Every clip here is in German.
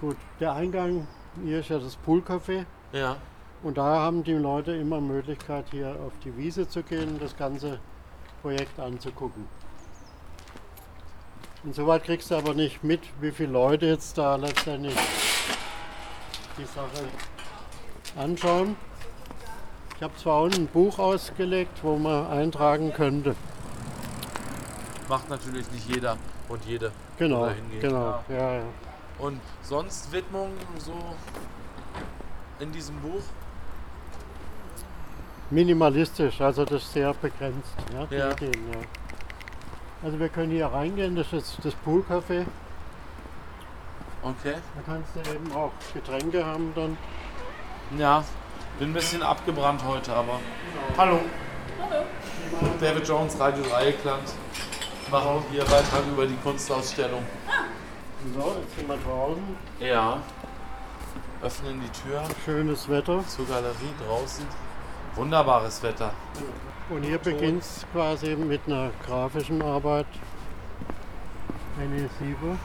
Gut, der Eingang hier ist ja das Poolcafé. Ja. Und da haben die Leute immer Möglichkeit, hier auf die Wiese zu gehen und das ganze Projekt anzugucken. Insoweit kriegst du aber nicht mit, wie viele Leute jetzt da letztendlich die Sache anschauen. Ich habe zwar unten ein Buch ausgelegt, wo man eintragen könnte. Macht natürlich nicht jeder und jede. Genau, genau, ja, ja. Und sonst Widmungen so in diesem Buch? Minimalistisch, also das ist sehr begrenzt. Ja, die Ja. Ideen, ja. Also wir können hier reingehen, das ist das Poolcafé. Okay. Da kannst du eben auch Getränke haben dann. Ja, bin ein bisschen abgebrannt heute, aber. Hallo. David Jones, Radio Dreieckland. Machen hier Beitrag über die Kunstausstellung. So, jetzt sind wir draußen. Ja. Öffnen die Tür Schönes Wetter. zur Galerie draußen. Wunderbares Wetter. Und hier beginnt es quasi mit einer grafischen Arbeit. René Sieber,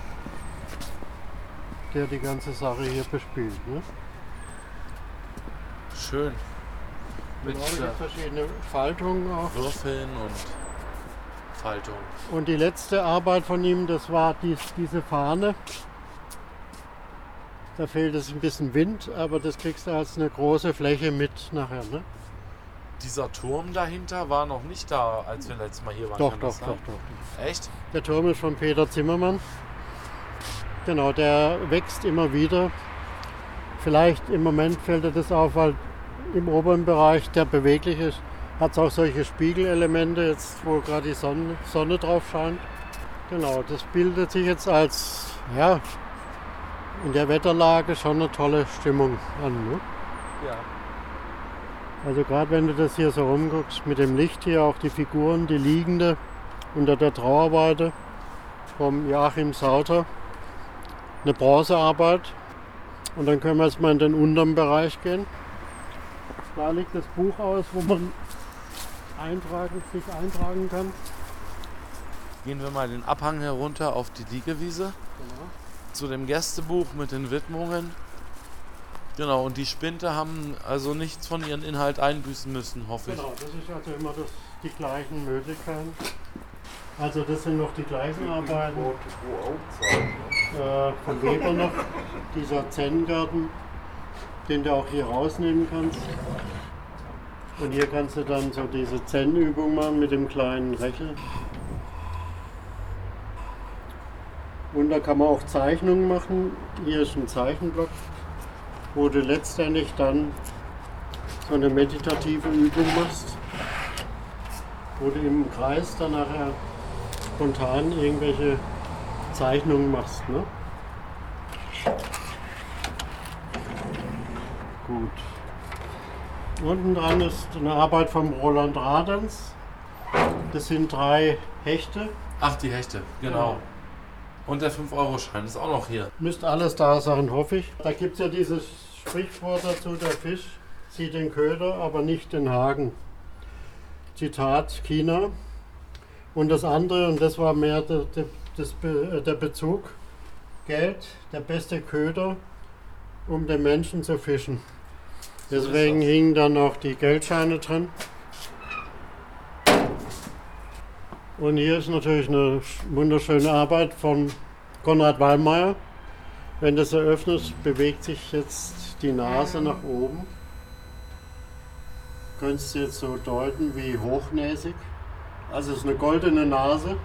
der die ganze Sache hier bespielt. Ne? Schön. Mit Genau, es äh, gibt verschiedene Faltungen auch. Würfeln und Faltung. Und die letzte Arbeit von ihm, das war dies, diese Fahne. Da fehlt es ein bisschen Wind, aber das kriegst du als eine große Fläche mit nachher. Ne? Dieser Turm dahinter war noch nicht da, als wir letztes Mal hier waren. Doch, doch, doch, doch. Echt? Der Turm ist von Peter Zimmermann. Genau, der wächst immer wieder. Vielleicht im Moment fällt dir das auf, weil im oberen Bereich, der beweglich ist, hat es auch solche Spiegelelemente, jetzt wo gerade die Sonne, Sonne drauf scheint. Genau, das bildet sich jetzt als, ja, in der Wetterlage schon eine tolle Stimmung an. Ne? Ja. Also gerade wenn du das hier so rumguckst, mit dem Licht hier, auch die Figuren, die liegende unter der Trauerweide vom Joachim Sauter, eine Bronzearbeit. Und dann können wir jetzt mal in den unteren Bereich gehen. Da liegt das Buch aus, wo man eintragen, sich eintragen kann. Gehen wir mal den Abhang herunter auf die Liegewiese. Zu dem Gästebuch mit den Widmungen. Genau, und die Spinte haben also nichts von ihrem Inhalt einbüßen müssen, hoffe ich. Genau, das ist also immer das, die gleichen Möglichkeiten. Also das sind noch die gleichen Arbeiten. äh, von Weber noch, dieser Zen-Garten, den du auch hier rausnehmen kannst. Und hier kannst du dann so diese Zen-Übung machen mit dem kleinen Rechel. Und da kann man auch Zeichnungen machen. Hier ist ein Zeichenblock, wo du letztendlich dann so eine meditative Übung machst, wo du im Kreis dann nachher spontan irgendwelche Zeichnungen machst. Ne? Gut. Unten dran ist eine Arbeit vom Roland Radens. Das sind drei Hechte. Ach, die Hechte, genau. Und der 5-Euro-Schein ist auch noch hier. Müsste alles da sein, hoffe ich. Da gibt es ja dieses Sprichwort dazu, der Fisch sieht den Köder, aber nicht den Haken. Zitat China. Und das andere, und das war mehr der, der, das äh, der Bezug, Geld, der beste Köder, um den Menschen zu fischen. Deswegen das. hingen dann auch die Geldscheine drin. Und hier ist natürlich eine wunderschöne Arbeit von Konrad Wallmeier. Wenn du es eröffnest, bewegt sich jetzt die Nase nach oben. Könntest du jetzt so deuten wie hochnäsig. Also es ist eine goldene Nase.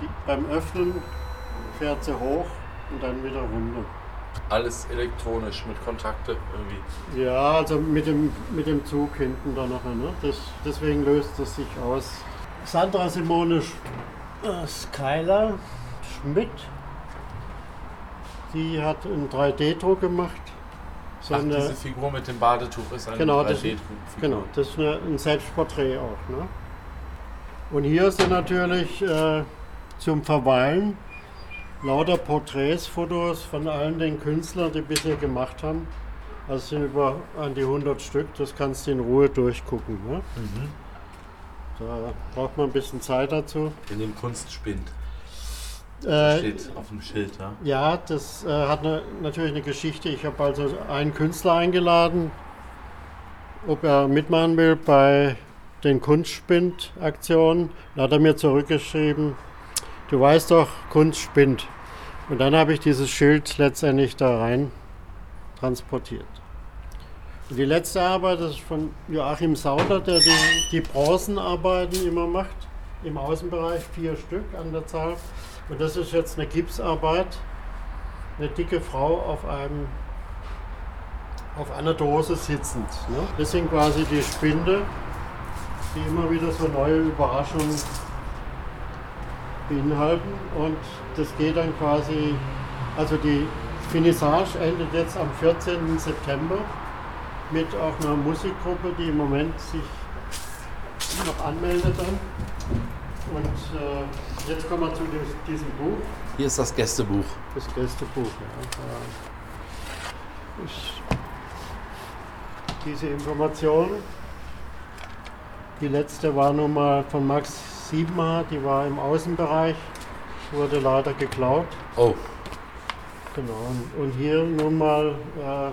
Die, beim Öffnen fährt sie hoch und dann wieder runter. Alles elektronisch mit Kontakte irgendwie. Ja, also mit dem, mit dem Zug hinten da nachher. Ne? Das, deswegen löst es sich aus. Sandra Simone Sch äh, Skyler Schmidt, die hat einen 3D-Druck gemacht. So Ach, eine- diese Figur mit dem Badetuch ist eine Genau, das- 3D-Figur. Genau, das ist eine, ein Selbstporträt auch. Ne? Und hier sind natürlich äh, zum Verweilen lauter Porträts, Fotos von allen den Künstlern, die bisher gemacht haben. Also es sind über an die 100 Stück, das kannst du in Ruhe durchgucken. Ne? Mhm. Da braucht man ein bisschen Zeit dazu. In dem Kunstspind. Das Äh, steht auf dem Schild, ja. ja, das äh, hat ne, natürlich eine Geschichte. Ich habe also einen Künstler eingeladen, ob er mitmachen will bei den Kunstspind-Aktionen. Da hat er mir zurückgeschrieben, du weißt doch, Kunst spinnt. Und dann habe ich dieses Schild letztendlich da rein transportiert. Und die letzte Arbeit ist von Joachim Sauter, der die, die Bronzenarbeiten immer macht, im Außenbereich, vier Stück an der Zahl. Und das ist jetzt eine Gipsarbeit, eine dicke Frau auf einem auf einer Dose sitzend. Ne? Das sind quasi die Spinde, die immer wieder so neue Überraschungen beinhalten. Und das geht dann quasi, also die Finissage endet jetzt am 14. September mit auch einer Musikgruppe, die im Moment sich noch anmeldet dann. Und äh, jetzt kommen wir zu dis- diesem Buch. Hier ist das Gästebuch. Das Gästebuch, ja. Ich, diese Information, die letzte war nun mal von Max Siebenmacher, die war im Außenbereich, wurde leider geklaut. Oh, Genau, und, und hier nun mal äh,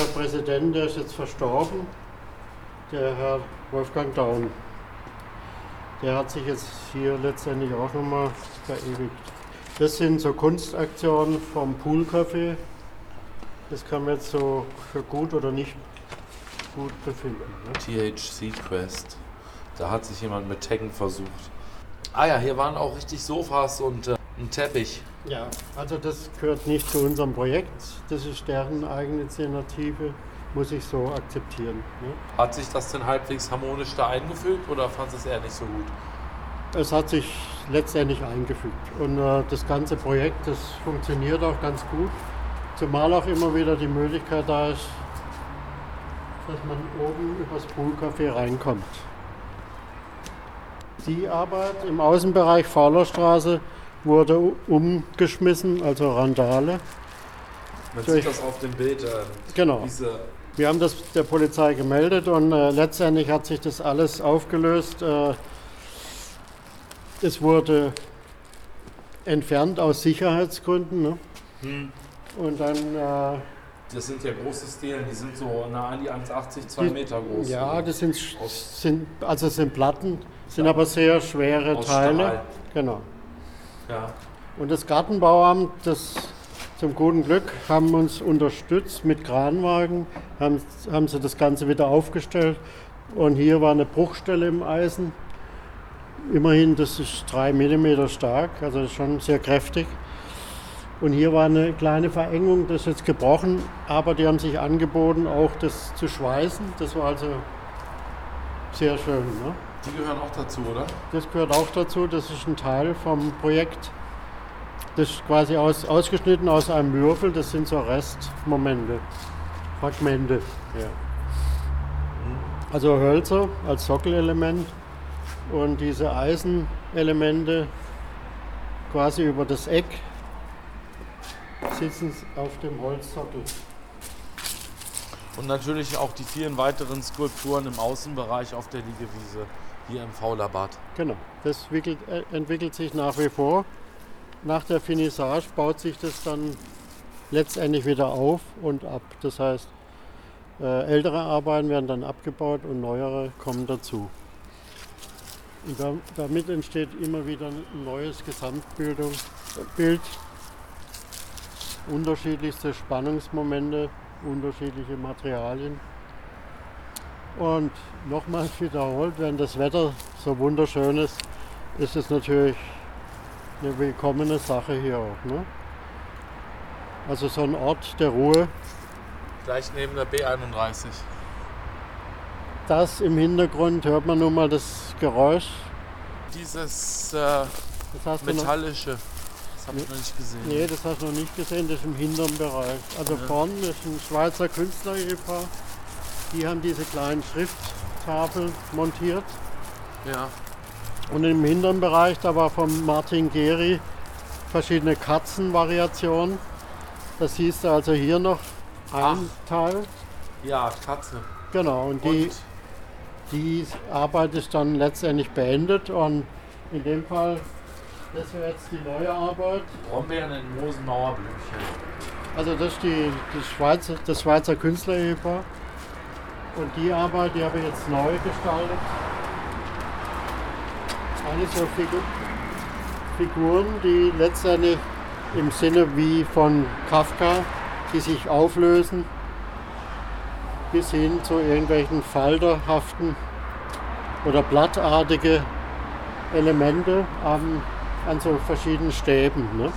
der Präsident, der ist jetzt verstorben, der Herr Wolfgang Daun. Der hat sich jetzt hier letztendlich auch nochmal verewigt. Das sind so Kunstaktionen vom Poolcafé. Das kann man jetzt so für gut oder nicht gut befinden. Ne? THC Quest. Da hat sich jemand mit Taggen versucht. Ah ja, hier waren auch richtig Sofas und äh, ein Teppich. Ja, also das gehört nicht zu unserem Projekt. Das ist deren eigene Initiative, muss ich so akzeptieren. Ne? Hat sich das denn halbwegs harmonisch da eingefügt oder fand es eher nicht so gut? Es hat sich letztendlich eingefügt. Und äh, das ganze Projekt, das funktioniert auch ganz gut. Zumal auch immer wieder die Möglichkeit da ist, dass man oben übers Poolcafé reinkommt. Die Arbeit im Außenbereich Faulerstraße wurde umgeschmissen, also Randale. Man So, sieht das auf dem Bild. Äh, Genau. Wir haben das der Polizei gemeldet und äh, letztendlich hat sich das alles aufgelöst. Äh, es wurde entfernt aus Sicherheitsgründen. Ne? Hm. Und dann, äh, Das sind ja große Stelen, die sind so nah an die 1,80, 2 Die- Meter groß. ja, das sind, sind, also sind Platten, sind aber sehr schwere Aus Teile. Stahl. Genau. Ja. Und das Gartenbauamt, das zum guten Glück, haben uns unterstützt mit Kranwagen, haben, haben sie das Ganze wieder aufgestellt. Und hier war eine Bruchstelle im Eisen. Immerhin, das ist drei Millimeter stark, also schon sehr kräftig. Und hier war eine kleine Verengung, das ist jetzt gebrochen, aber die haben sich angeboten, auch das zu schweißen. Das war also sehr schön. Ne? Die gehören auch dazu, oder? Das gehört auch dazu, das ist ein Teil vom Projekt. Das ist quasi aus, ausgeschnitten aus einem Würfel, das sind so Restmomente, Fragmente. Ja. Also Hölzer als Sockelelement und diese Eisenelemente quasi über das Eck sitzen auf dem Holzsockel. Und natürlich auch die vielen weiteren Skulpturen im Außenbereich auf der Liegewiese hier im Faulerbad. Genau, das wickelt, äh, entwickelt sich nach wie vor. Nach der Finissage baut sich das dann letztendlich wieder auf und ab. Das heißt, äh, ältere Arbeiten werden dann abgebaut und neuere kommen dazu. Und da, damit entsteht immer wieder ein neues Gesamtbildung, Bild, unterschiedlichste Spannungsmomente, unterschiedliche Materialien. Und nochmals wiederholt, wenn das Wetter so wunderschön ist, ist es natürlich eine willkommene Sache hier auch. Ne? Also so ein Ort der Ruhe, Gleich neben der B31. das im Hintergrund hört man nun mal das Geräusch. Dieses äh, metallische, habe ich noch nicht gesehen. nee, das hast du noch nicht gesehen, das ist im hinteren Bereich. Also Ja. vorne ist ein Schweizer Künstler-Ehepaar. Die haben diese kleinen Schrifttafeln montiert. Ja. Und im hinteren Bereich, da war von Martin Geri verschiedene Katzenvariationen. Das siehst du also hier noch ein Teil. ja, Katze. Genau, und die, Und die Arbeit ist dann letztendlich beendet. Und in dem Fall Das wäre jetzt die neue Arbeit. Brombeeren in Mosenmauerblümchen. Also das ist die, die Schweizer, das Schweizer Künstlerehepaar. Und die Arbeit, die habe ich jetzt neu gestaltet. Alle so Figur, Figuren, die letztendlich im Sinne wie von Kafka, die sich auflösen, bis hin zu irgendwelchen falterhaften oder blattartige Elemente an, an so verschiedenen Stäben. Ne?